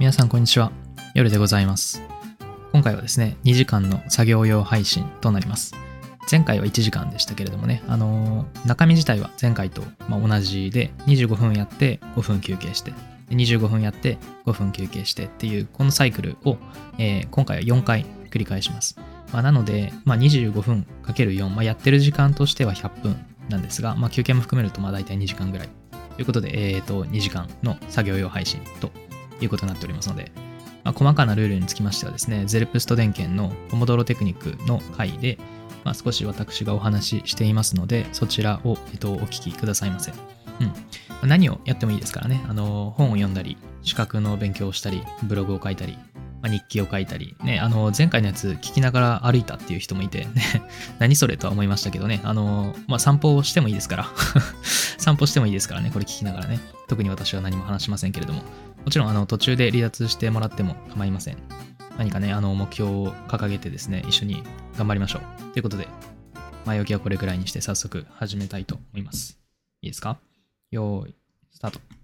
皆さんこんにちは。夜でございます。今回はですね、2時間の作業用配信となります。前回は1時間でしたけれどもね、あのー中身自体は前回とま同じで、25分やって5分休憩して、25分やって5分休憩してっていう、このサイクルを、えー今回は4回繰り返します。まあ、なので、まあ、25分 ×4、まあ、やってる時間としては100分なんですが、まあ、休憩も含めるとまあ大体2時間ぐらいということで、えー、と2時間の作業用配信ということになっておりますので、まあ、細かなルールにつきましてはですね、ゼルプスト電源のポモドロテクニックの回で、まあ、少し私がお話ししていますので、そちらを、えっと、お聞きくださいませ。うん。何をやってもいいですからね。あの、本を読んだり、資格の勉強をしたり、ブログを書いたり、まあ、日記を書いたり、ね、あの、前回のやつ聞きながら歩いたっていう人もいて、ね、何それとは思いましたけどね、あの、まあ、散歩をしてもいいですから、散歩してもいいですからね、これ聞きながらね、特に私は何も話しませんけれども、もちろん、あの、途中で離脱してもらっても構いません。何かね、あの、目標を掲げてですね、一緒に頑張りましょう。ということで、前置きはこれくらいにして早速始めたいと思います。いいですか？よーい、スタート。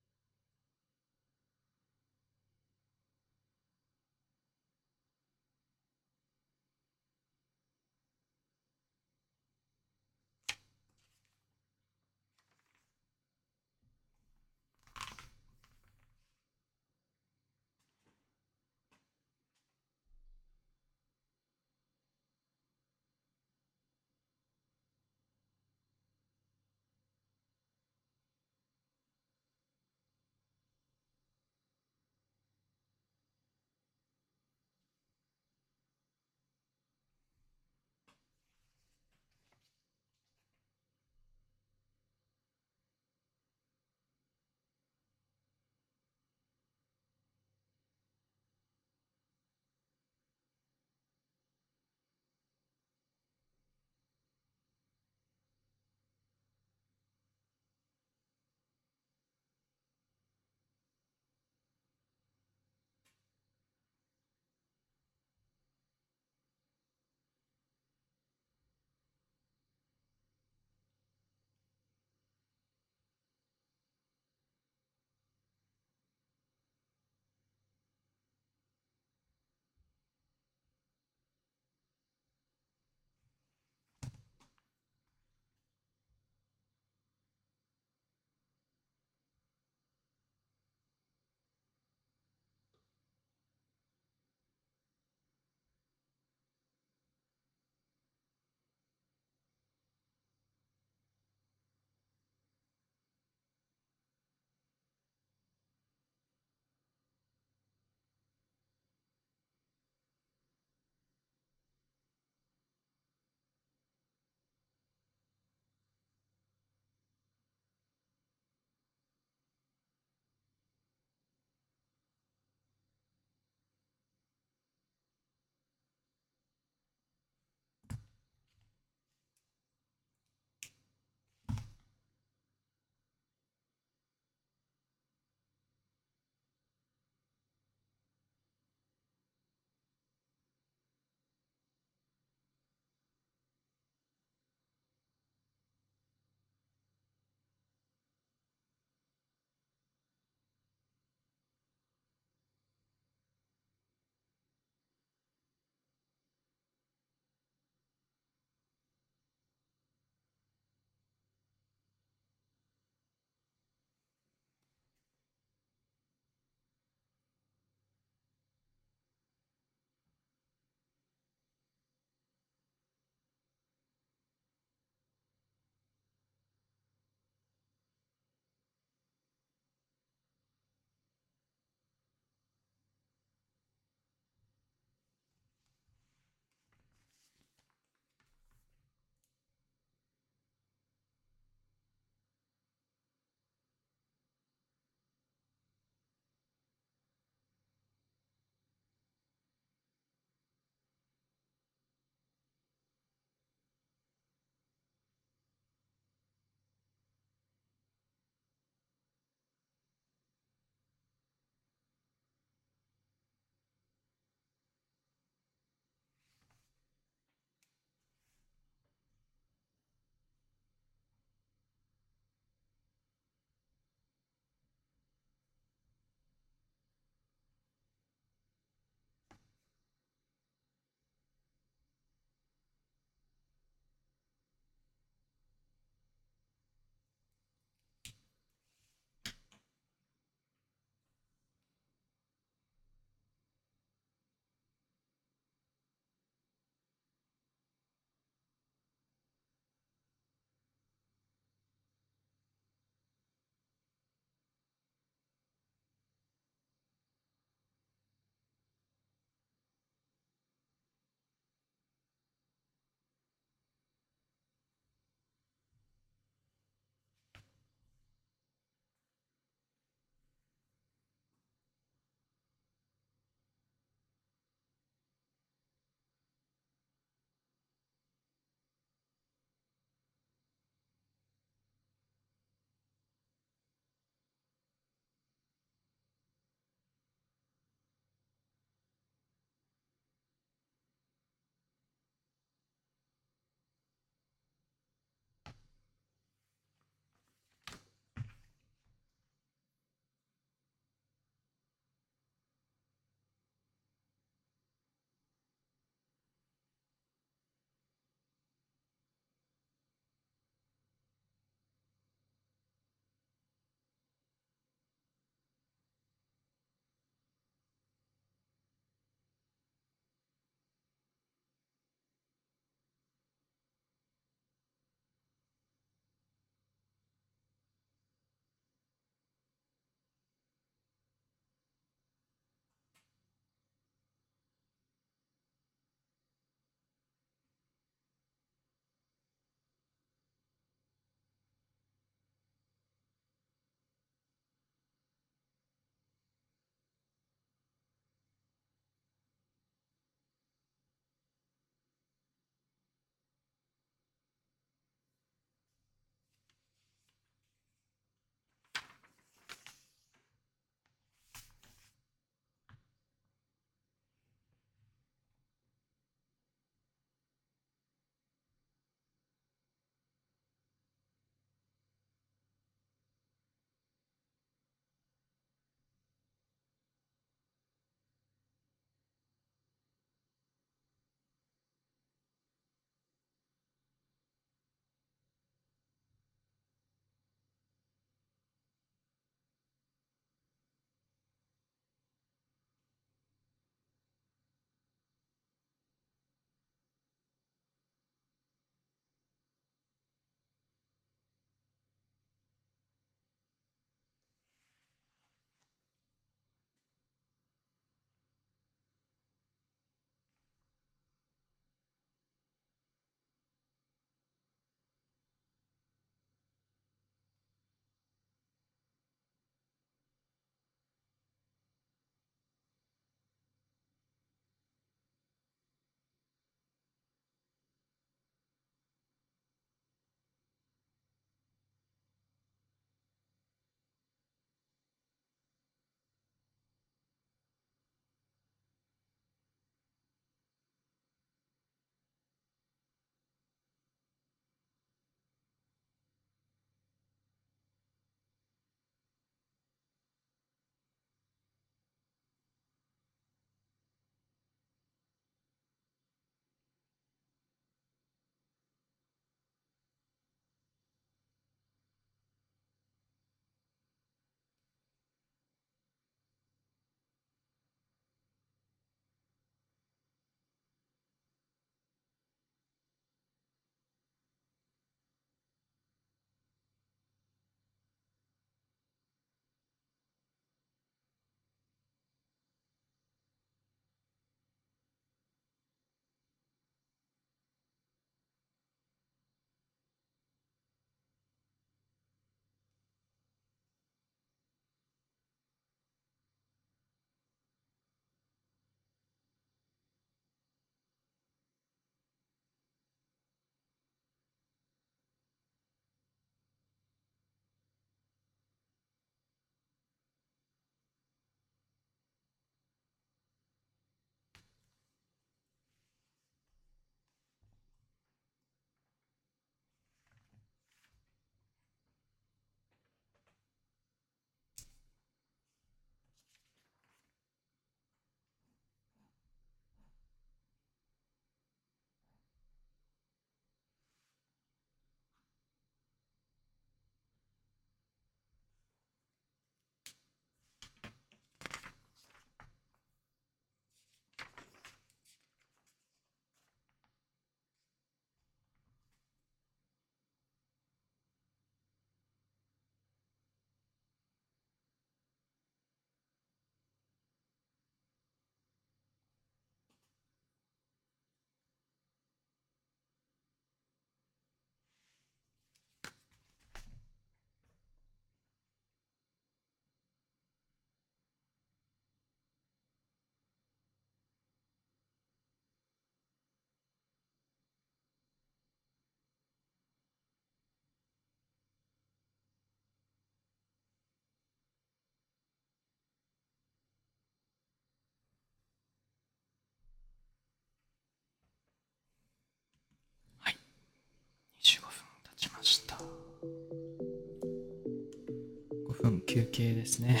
休憩ですね。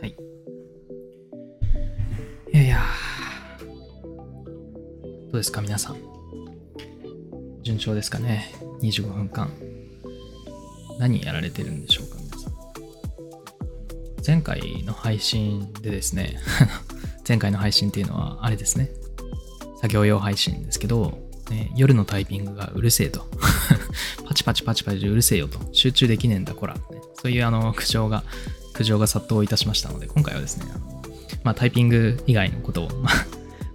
はい。いやいや。どうですか、皆さん。順調ですかね。25分間。何やられてるんでしょうか、皆さん。前回の配信でですね、前回の配信っていうのは、あれですね。作業用配信ですけど、ね、夜のタイピングがうるせえと。パチパチパチパチうるせえよと。集中できねえんだ、こら。ね、そういうあの苦情が、苦情が殺到いたしましたので、今回はですね、あまあ、タイピング以外のことを、ま、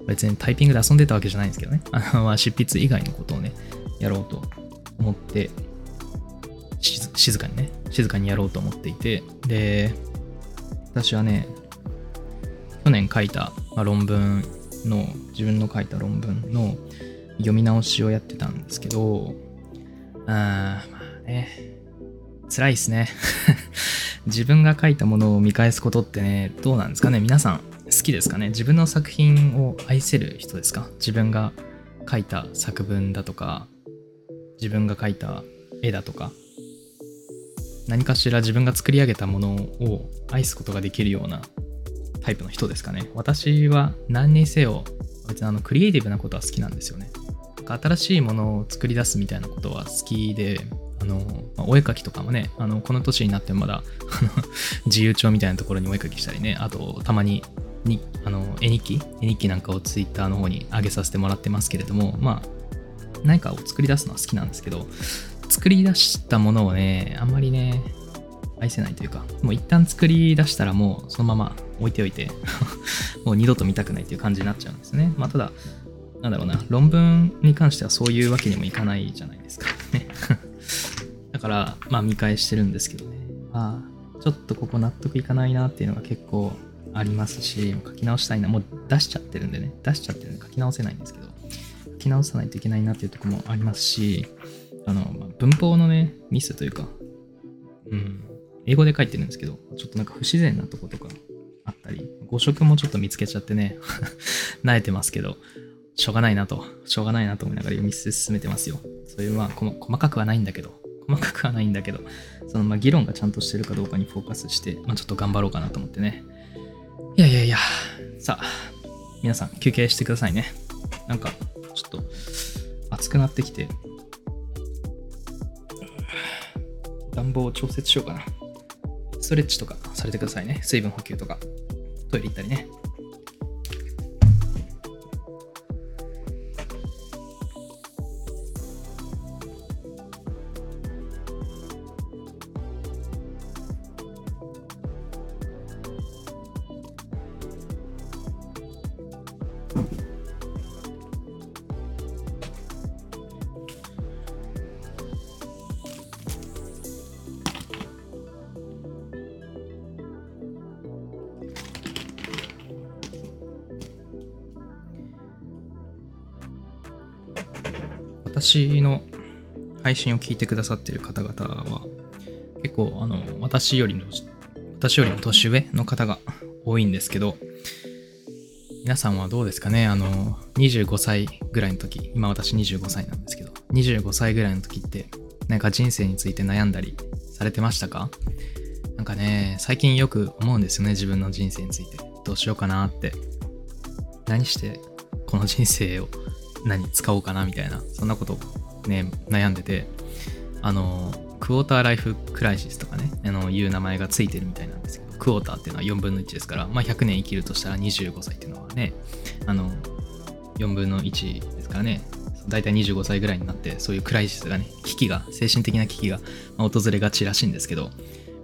別にタイピングで遊んでたわけじゃないんですけどね、あのまあ、執筆以外のことをね、やろうと思って静かにね、静かにやろうと思っていて、で、私はね、去年書いた、まあ、論文の、自分の書いた論文の読み直しをやってたんですけど、あまあね、辛いっすね。自分が書いたものを見返すことってね、どうなんですかね？皆さん好きですかね？自分の作品を愛せる人ですか？自分が書いた作文だとか、自分が描いた絵だとか、何かしら自分が作り上げたものを愛すことができるようなタイプの人ですかね？私は何にせよ、別にあのクリエイティブなことは好きなんですよね。新しいものを作り出すみたいなことは好きで、の、お絵描きとかもね、あの、この年になってもまだ 自由帳みたいなところにお絵描きしたりね、あと、たまに、に、あの、絵日記？絵日記なんかをツイッターの方に上げさせてもらってますけれども、まあ、何かを作り出すのは好きなんですけど、作り出したものをね、あんまりね、愛せないというか、もう一旦作り出したらもうそのまま置いておいて もう二度と見たくないっていう感じになっちゃうんですね。まあただ、なんだろうな、論文に関してはそういうわけにもいかないじゃないですか。ねだから、まあ見返してるんですけどね。まあ、ちょっとここ納得いかないなっていうのが結構ありますし、書き直したいな。もう出しちゃってるんでね。出しちゃってるんで書き直せないんですけど。書き直さないといけないなっていうとこもありますし、あの、まあ、文法のね、ミスというか、うん、英語で書いてるんですけど、ちょっとなんか不自然なとことかあったり、誤色もちょっと見つけちゃってね、慣れてますけど、しょうがないなと、しょうがないなと思いながら読み進めてますよ。そういう、まあ、細かくはないんだけど、細かくはないんだけど、その、まあ、議論がちゃんとしてるかどうかにフォーカスして、まあ、ちょっと頑張ろうかなと思ってね。いやいやいや、さあ、皆さん休憩してくださいね。なんか、ちょっと、暑くなってきて、暖房を調節しようかな。ストレッチとかされてくださいね。水分補給とか、トイレ行ったりね。私の配信を聞いてくださってる方々は、結構、あの、私よりの、私よりも年上の方が多いんですけど、皆さんはどうですかね？あの、25歳ぐらいの時、今私25歳なんですけど、25歳ぐらいの時って、なんか人生について悩んだりされてましたか？なんかね、最近よく思うんですよね、自分の人生について。どうしようかなって。何してこの人生を何使おうかなみたいな、そんなことね、悩んでて、あの、クォーターライフクライシスとかね、あの、いう名前がついてるみたいなんですけど、クォーターっていうのは4分の1ですから、まあ100年生きるとしたら25歳っていうのはね、あの、4分の1ですからね、だいたい25歳ぐらいになって、そういうクライシスがね、危機が、精神的な危機が訪れがちらしいんですけど、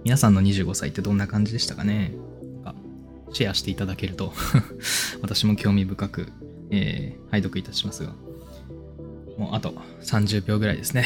皆さんの25歳ってどんな感じでしたかね？シェアしていただけると 私も興味深くえー、拝読いたしますが、もうあと30秒ぐらいですね。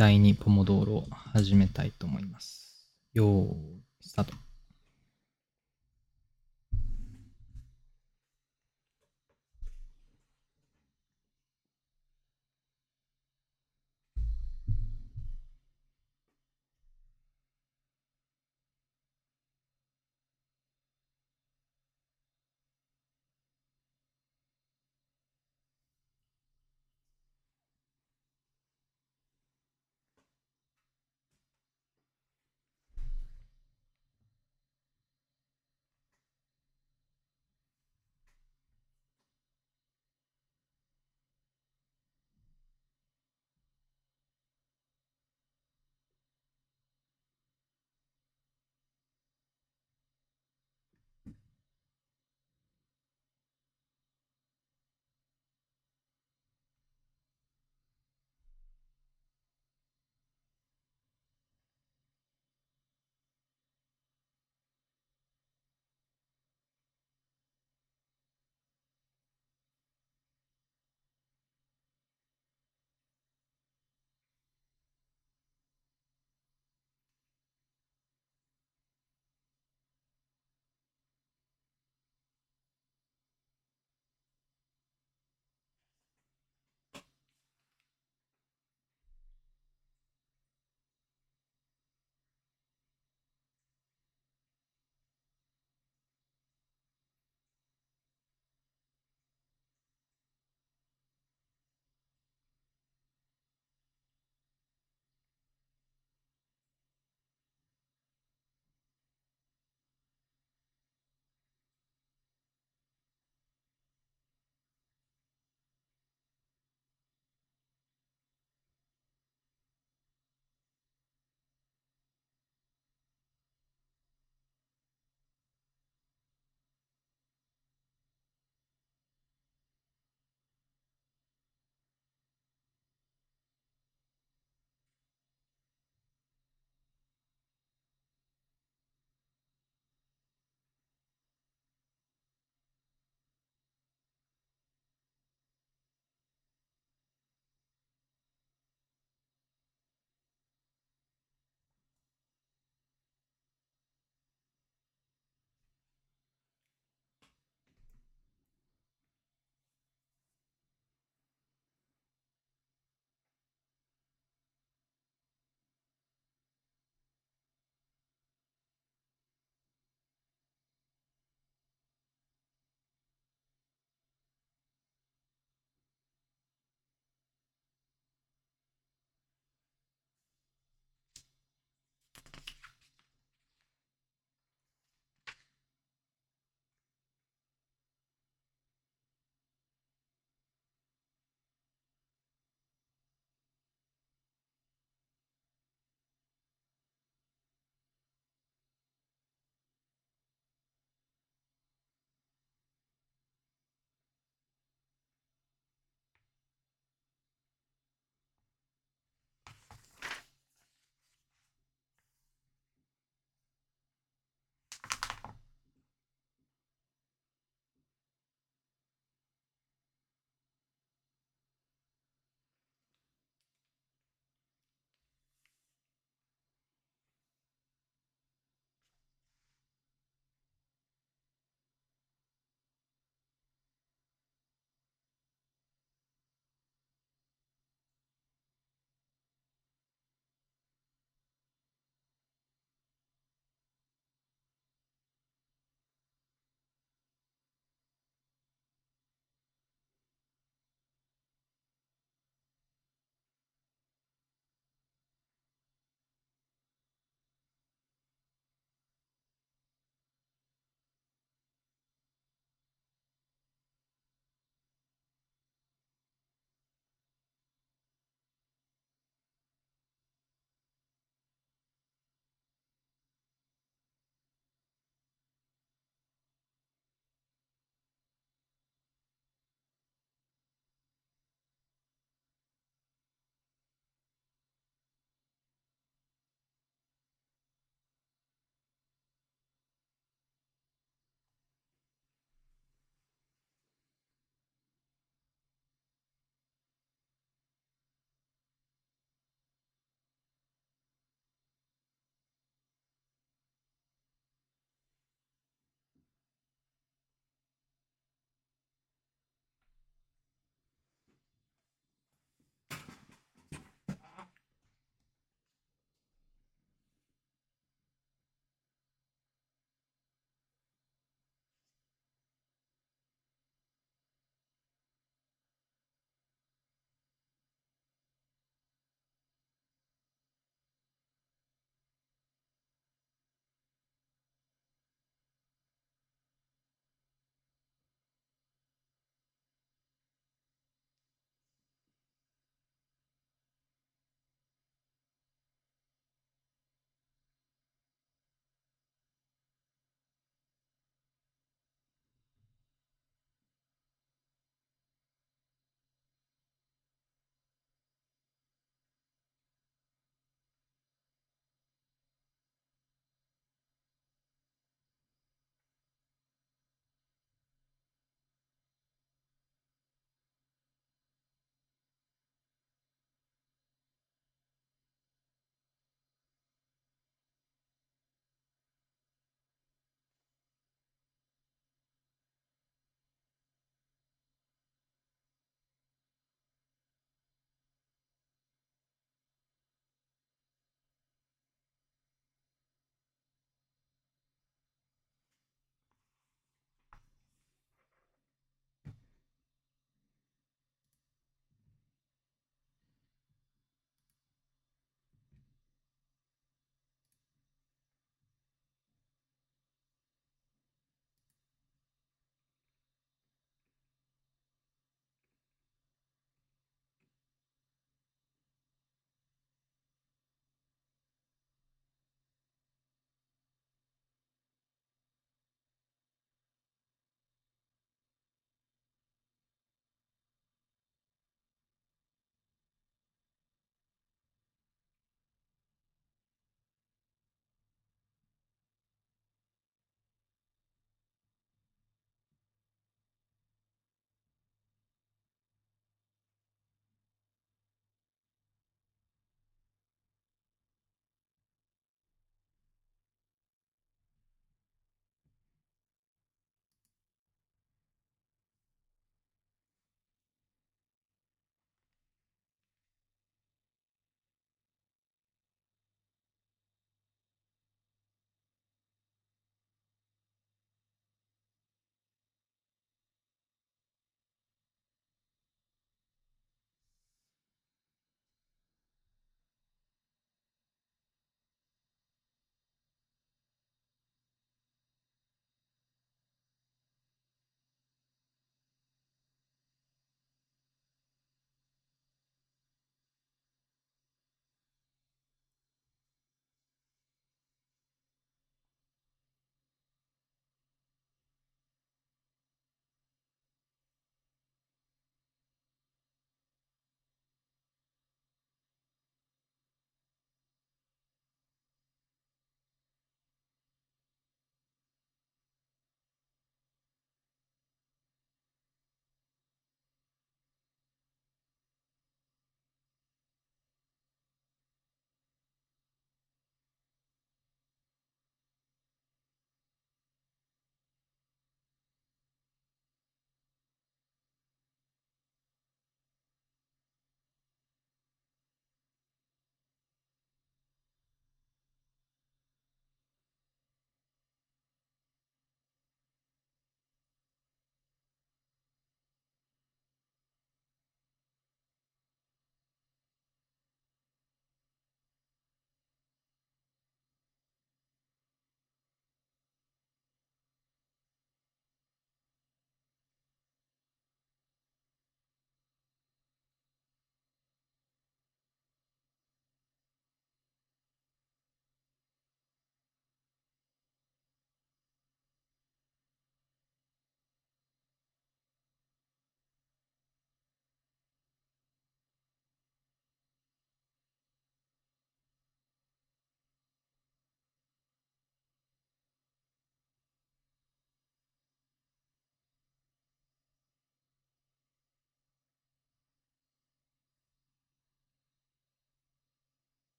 第2ポモドーロを始めたいと思います。よーい、スタート。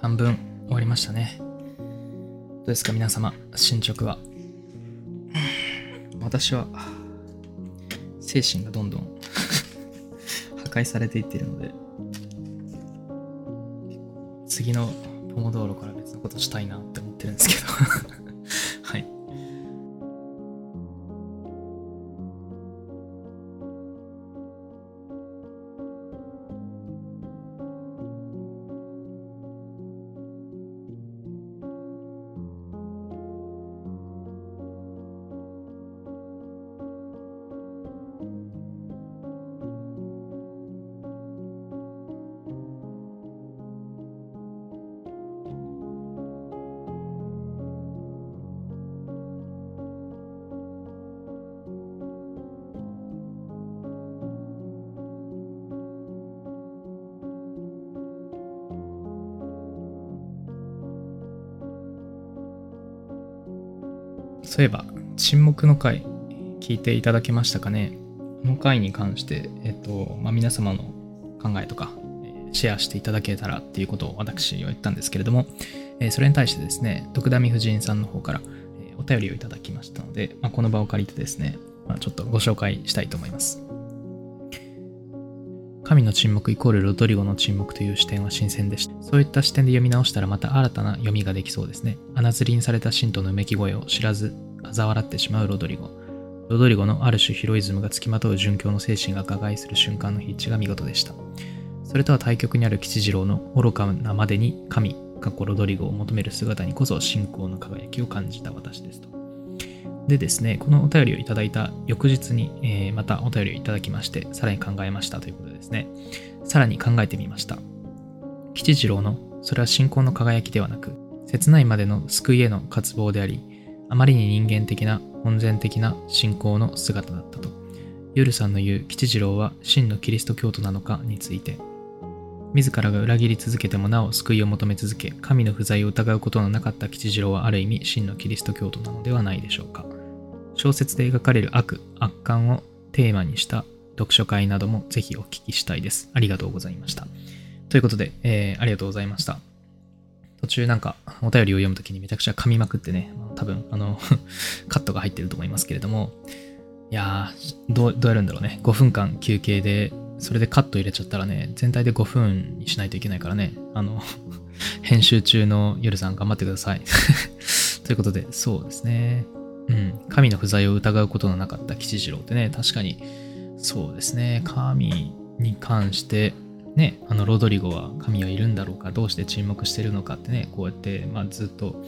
半分終わりましたね。どうですか皆様、進捗は？私は、精神がどんどん 破壊されていっているので、次のポモ道路から別のことしたいなって思ってるんですけど そういえば、沈黙の回、聞いていただけましたかねこの回に関して、えっと、まあ、皆様の考えとか、シェアしていただけたらっていうことを私は言ったんですけれども、えそれに対してですね、徳田美夫人さんの方から、えお便りをいただきましたので、まあ、この場を借りてですね、まあ、ちょっとご紹介したいと思います。神の沈黙イコールロドリゴの沈黙という視点は新鮮でした。そういった視点で読み直したらまた新たな読みができそうですね。穴ずりにされた信徒のうめき声を知らず、嘲笑ってしまうロドリゴ。ロドリゴのある種ヒロイズムが付きまとう殉教の精神が加害する瞬間の筆致が見事でした。それとは対極にある吉次郎の愚かなまでに神、過去ロドリゴを求める姿にこそ信仰の輝きを感じた私ですと。でですね、このお便りをいただいた翌日に、えー、またお便りをいただきまして、さらに考えましたということですね、さらに考えてみました。吉次郎の、それは信仰の輝きではなく、切ないまでの救いへの渇望であり、あまりに人間的な、本然的な信仰の姿だったと。ユルさんの言う吉次郎は真のキリスト教徒なのかについて、自らが裏切り続けてもなお救いを求め続け、神の不在を疑うことのなかった吉次郎はある意味真のキリスト教徒なのではないでしょうか。小説で描かれる悪、悪感をテーマにした読書会などもぜひお聞きしたいです。ありがとうございました。ということで、えー、ありがとうございました。途中なんかお便りを読むときにめちゃくちゃ噛みまくってね、多分あの カットが入ってると思いますけれども、いやー、どう、どうやるんだろうね。5分間休憩で、それでカット入れちゃったらね、全体で5分にしないといけないからね、あの 編集中の夜さん頑張ってください。ということで、そうですね。うん、神の不在を疑うことのなかった吉次郎ってね、確かに、そうですね、神に関して、ね、あのロドリゴは神はいるんだろうか、どうして沈黙してるのかってね、こうやって、まあ、ずっと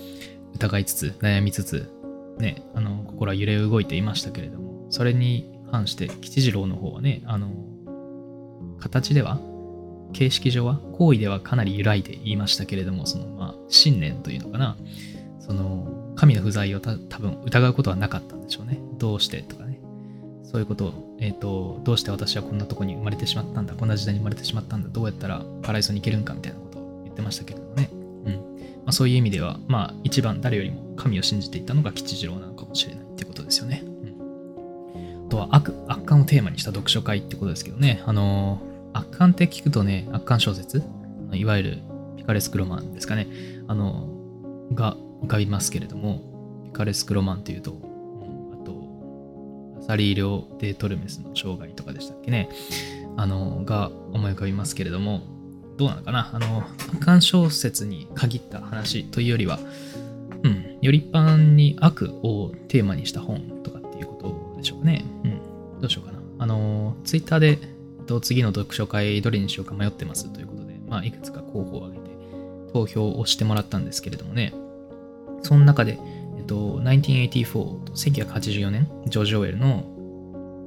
疑いつつ、悩みつつ、ね、あの心は揺れ動いていましたけれども、それに反して吉次郎の方はね、あの、形では、形式上は、行為ではかなり揺らいで言いましたけれども、その、まあ、信念というのかな、その、神の不在を多分疑うことはなかったんでしょうね。どうしてとかね。そういうことを、えっ、ー、と、どうして私はこんなとこに生まれてしまったんだ、こんな時代に生まれてしまったんだ、どうやったらパライソに行けるんかみたいなことを言ってましたけれどもね。うん。まあ、そういう意味では、まあ、一番誰よりも神を信じていたのが吉次郎なのかもしれないってことですよね。うん。あとは悪、悪感をテーマにした読書会ってことですけどね。あのー、悪感って聞くとね、悪感小説、いわゆるピカレスクロマンですかね。あの、が浮かびますけれども、ピカレスクロマンっていう、と、サリーリョ・デ・トルメスの生涯とかでしたっけね、あの、が思い浮かびますけれども、どうなのかな。あの、悪感小説に限った話というよりは、うん、より一般に悪をテーマにした本とかっていうことでしょうかね。うん、どうしようかな。あの、ツイッターで、次の読書会どれにしようか迷ってますということで、まあ、いくつか候補を挙げて投票をしてもらったんですけれどもね、その中で、と、1984 1984年、ジョージ・オエルの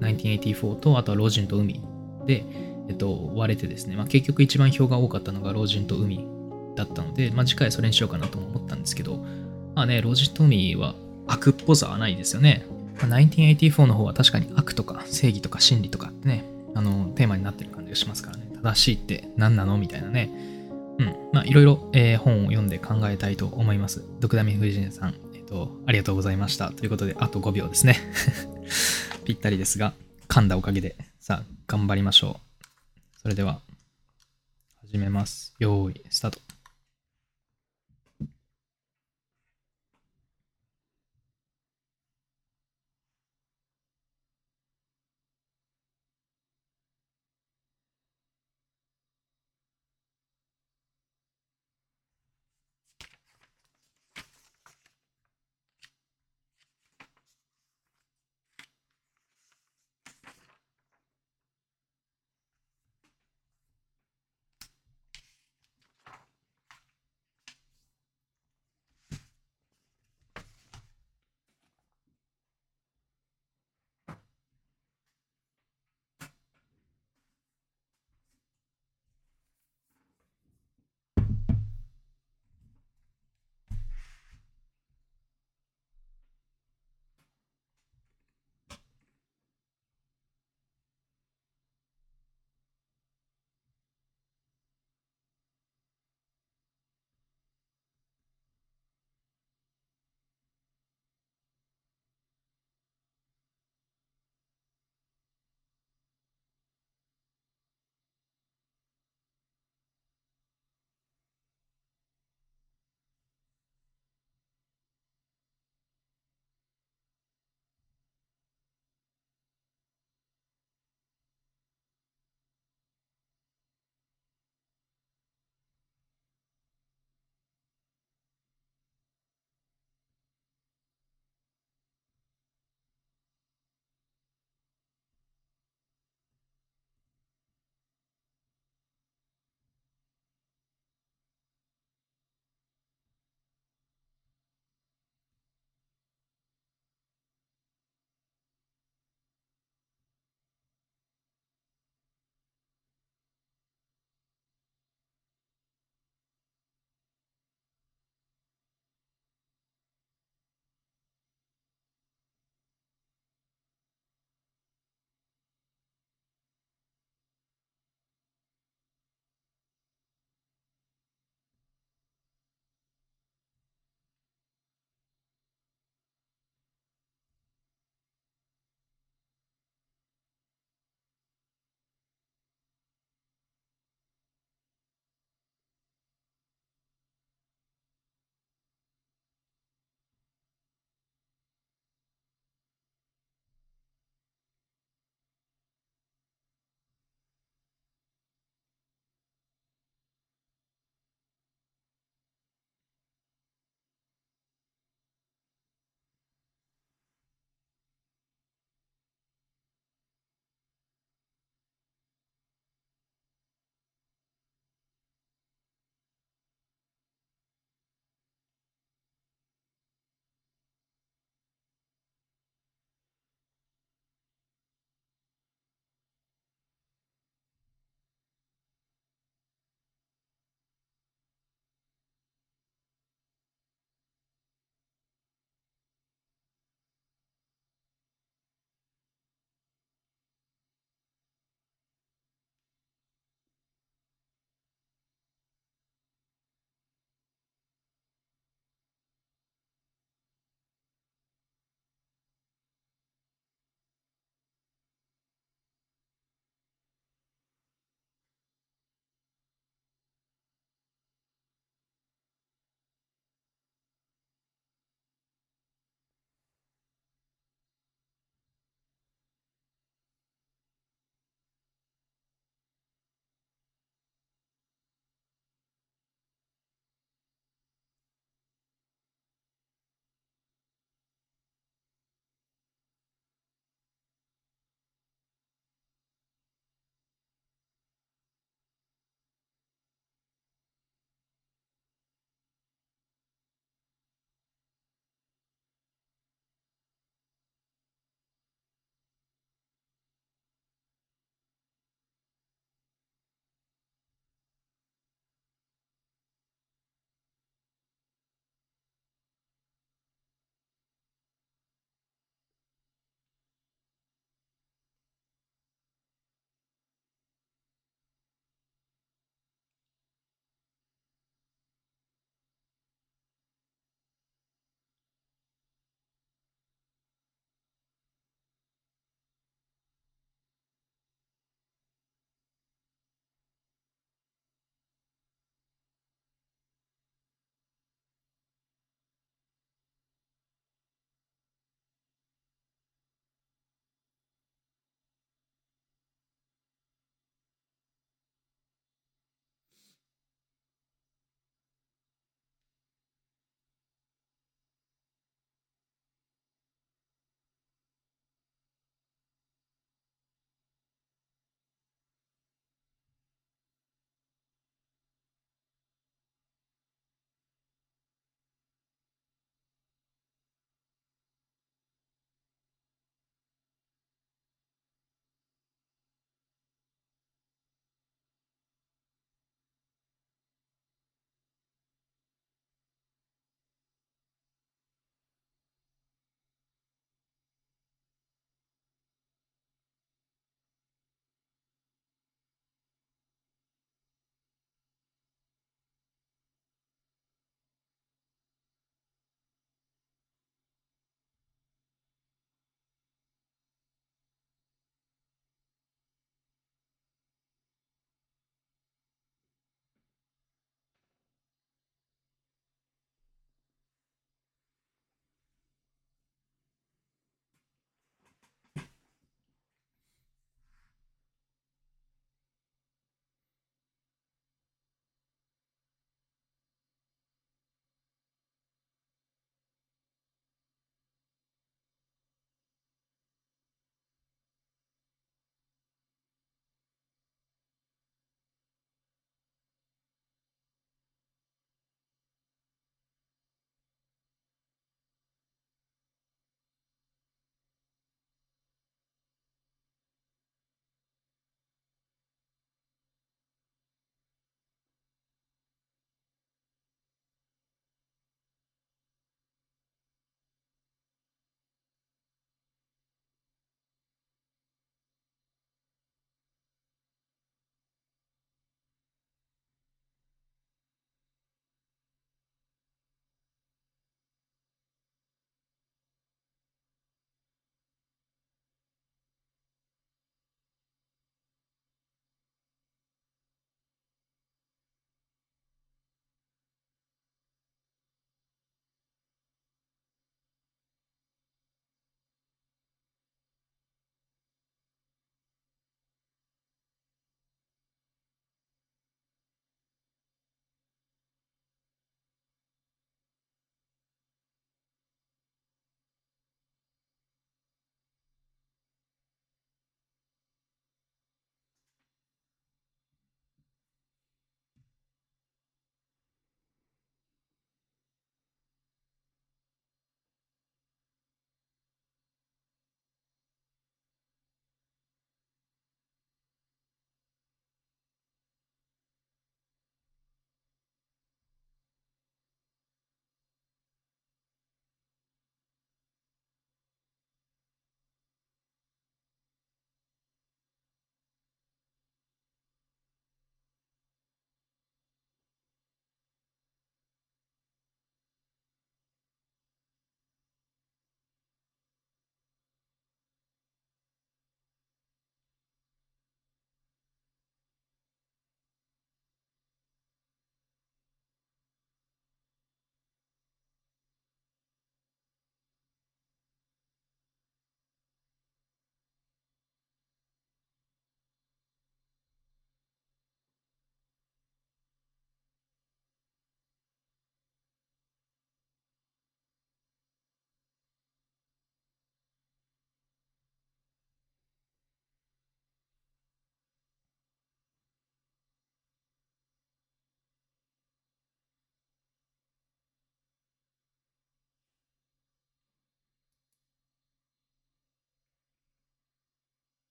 1984と、あとは老人と海で、えっと、割れてですね、まあ、結局一番票が多かったのが老人と海だったので、まあ、次回それにしようかなと思ったんですけど、まあね、老人と海は悪っぽさはないですよね。まあ、1984の方は確かに悪とか正義とか真理とかってね、あの、テーマになってる感じがしますからね。正しいって何なのみたいなね。うん。まあ、いろいろ、えー、本を読んで考えたいと思います。ドクダミフジネさん、と、ありがとうございました。ということで、あと5秒ですね。ぴったりですが、噛んだおかげで、さあ、頑張りましょう。それでは、始めます。よーい、スタート。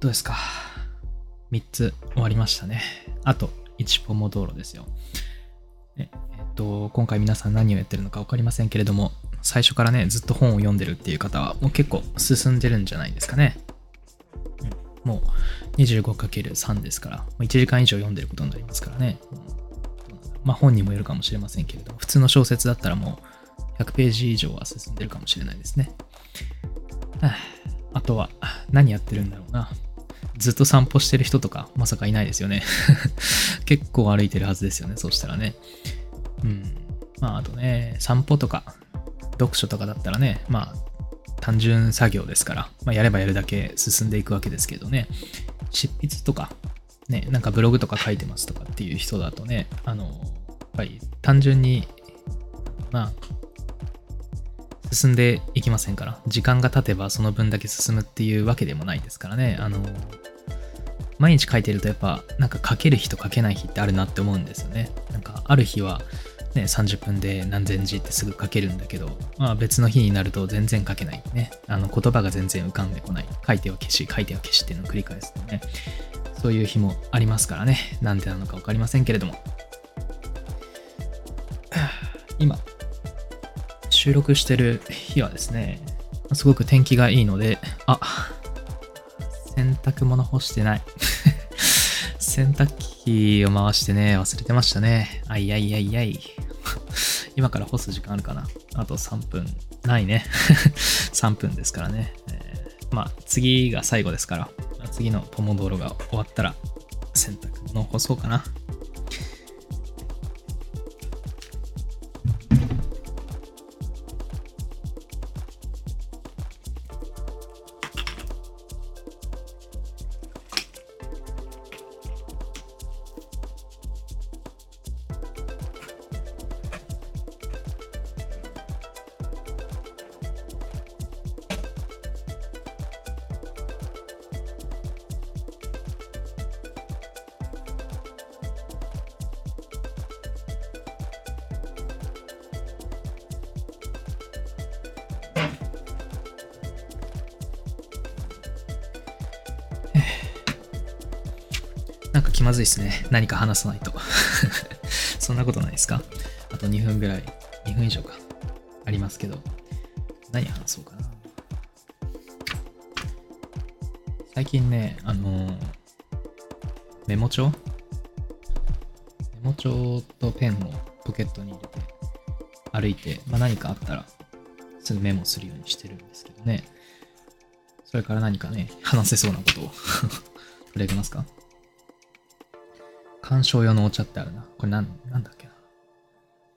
どうですか ?3 つ終わりましたね。あと1ポモ道路ですよ。えっと、今回皆さん何をやってるのか分かりませんけれども、最初からね、ずっと本を読んでるっていう方は、もう結構進んでるんじゃないですかね。うん、もう 25×3 ですから、1時間以上読んでることになりますからね。まあ本にもよるかもしれませんけれども、普通の小説だったらもう100ページ以上は進んでるかもしれないですね。あとは何やってるんだろうな。ずっと散歩してる人とかまさかいないですよね。結構歩いてるはずですよね、そうしたらね。うん。まああとね、散歩とか読書とかだったらね、まあ単純作業ですから、まあ、やればやるだけ進んでいくわけですけどね、執筆とか、ね、なんかブログとか書いてますとかっていう人だとね、あの、やっぱり単純に、まあ、進んでいきませんから、時間が経てばその分だけ進むっていうわけでもないですからね、あの、毎日書いてるとやっぱ、なんか書ける日と書けない日ってあるなって思うんですよね。なんか、ある日は、ね、30分で何千字ってすぐ書けるんだけど、まあ、別の日になると全然書けないね。あの言葉が全然浮かんでこない。書いては消し、書いては消しっていうのを繰り返すとね。そういう日もありますからね。なんでなのか分かりませんけれども。今、収録してる日はですね、すごく天気がいいので、あ、洗濯物干してない。洗濯機を回してね、忘れてましたね。あいあいあいあい。今から干す時間あるかなあと3分。ないね。3分ですからね。えー、まあ、次が最後ですから、次のポモドーロが終わったら、洗濯物を干そうかな。何か話さないと。そんなことないですか？あと2分ぐらい、2分以上か。ありますけど。何話そうかな。最近ね、あのー、メモ帳？メモ帳とペンをポケットに入れて歩いて、まあ、何かあったらすぐメモするようにしてるんですけどね。それから何かね、話せそうなことを 取り上げますか？鑑賞用のお茶ってあるな。これなん、なんだっけな。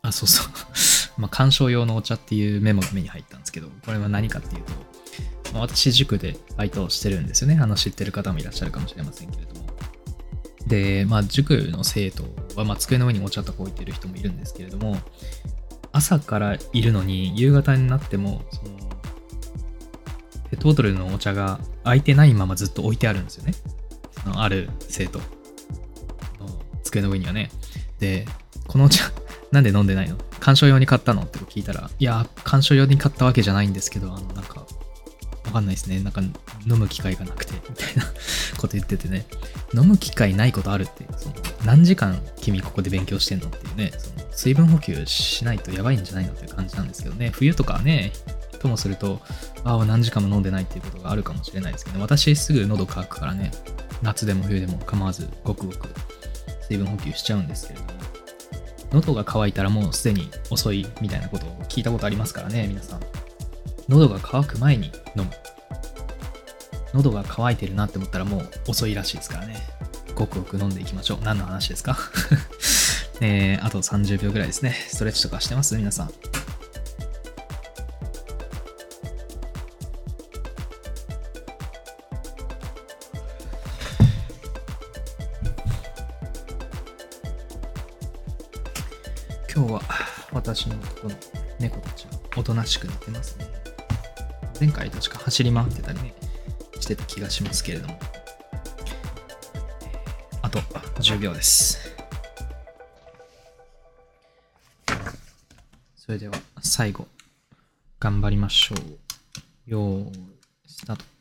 あ、そうそう。まあ、鑑賞用のお茶っていうメモが目に入ったんですけど、これは何かっていうと、まあ、私、塾でバイトをしてるんですよね。あの、知ってる方もいらっしゃるかもしれませんけれども。で、まあ、塾の生徒は、まあ、机の上にお茶とか置いてる人もいるんですけれども、朝からいるのに、夕方になっても、その、ペットボトルのお茶が空いてないままずっと置いてあるんですよね。ある生徒。机の上にはね。で、このお茶、なんで飲んでないの？鑑賞用に買ったの？って聞いたら、いや、鑑賞用に買ったわけじゃないんですけど、あの、なんか、わかんないですね。なんか、飲む機会がなくて、みたいな こと言っててね。飲む機会ないことあるって、その何時間君ここで勉強してんのっていうね、その水分補給しないとやばいんじゃないのっていう感じなんですけどね。冬とかね、ともすると、ああ、何時間も飲んでないっていうことがあるかもしれないですけど、私すぐ喉乾くからね、夏でも冬でも構わず、ごくごく水分補給しちゃうんですけれども、喉が渇いたらもうすでに遅いみたいなことを聞いたことありますからね、皆さん。喉が渇く前に飲む。喉が渇いてるなって思ったらもう遅いらしいですからね。ごくごく飲んでいきましょう。何の話ですか？えー、あと30秒ぐらいですね。ストレッチとかしてます？皆さん。ちがおとなってますね。前回確か走り回ってたりね、してた気がしますけれども。あと10秒です。それでは最後、頑張りましょう。よーい、スタート。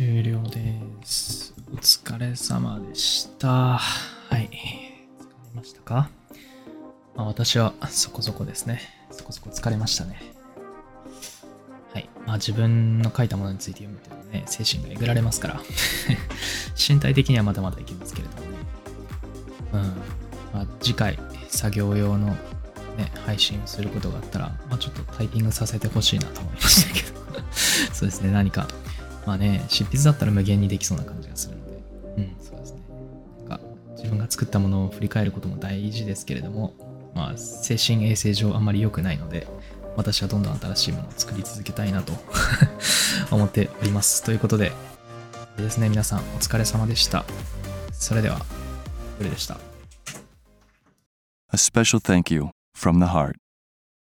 終了です。お疲れ様でした。はい。疲れましたか、まあ、私はそこそこですね。そこそこ疲れましたね。はい。まあ自分の書いたものについて読むとね、精神がえぐられますから。身体的にはまだまだいけますけれどもね。うん。まあ次回、作業用のね、配信をすることがあったら、まあちょっとタイピングさせてほしいなと思いましたけど。そうですね、何か。まあね、執筆だったら無限にできそうな感じがするので。うん、そうですね。なんか、自分が作ったものを振り返ることも大事ですけれども、まあ、精神衛生上あんまり良くないので、私はどんどん新しいものを作り続けたいなと 思っております。ということで、でですね、皆さんお疲れ様でした。それでは、夜でした。A special thank you from the heart.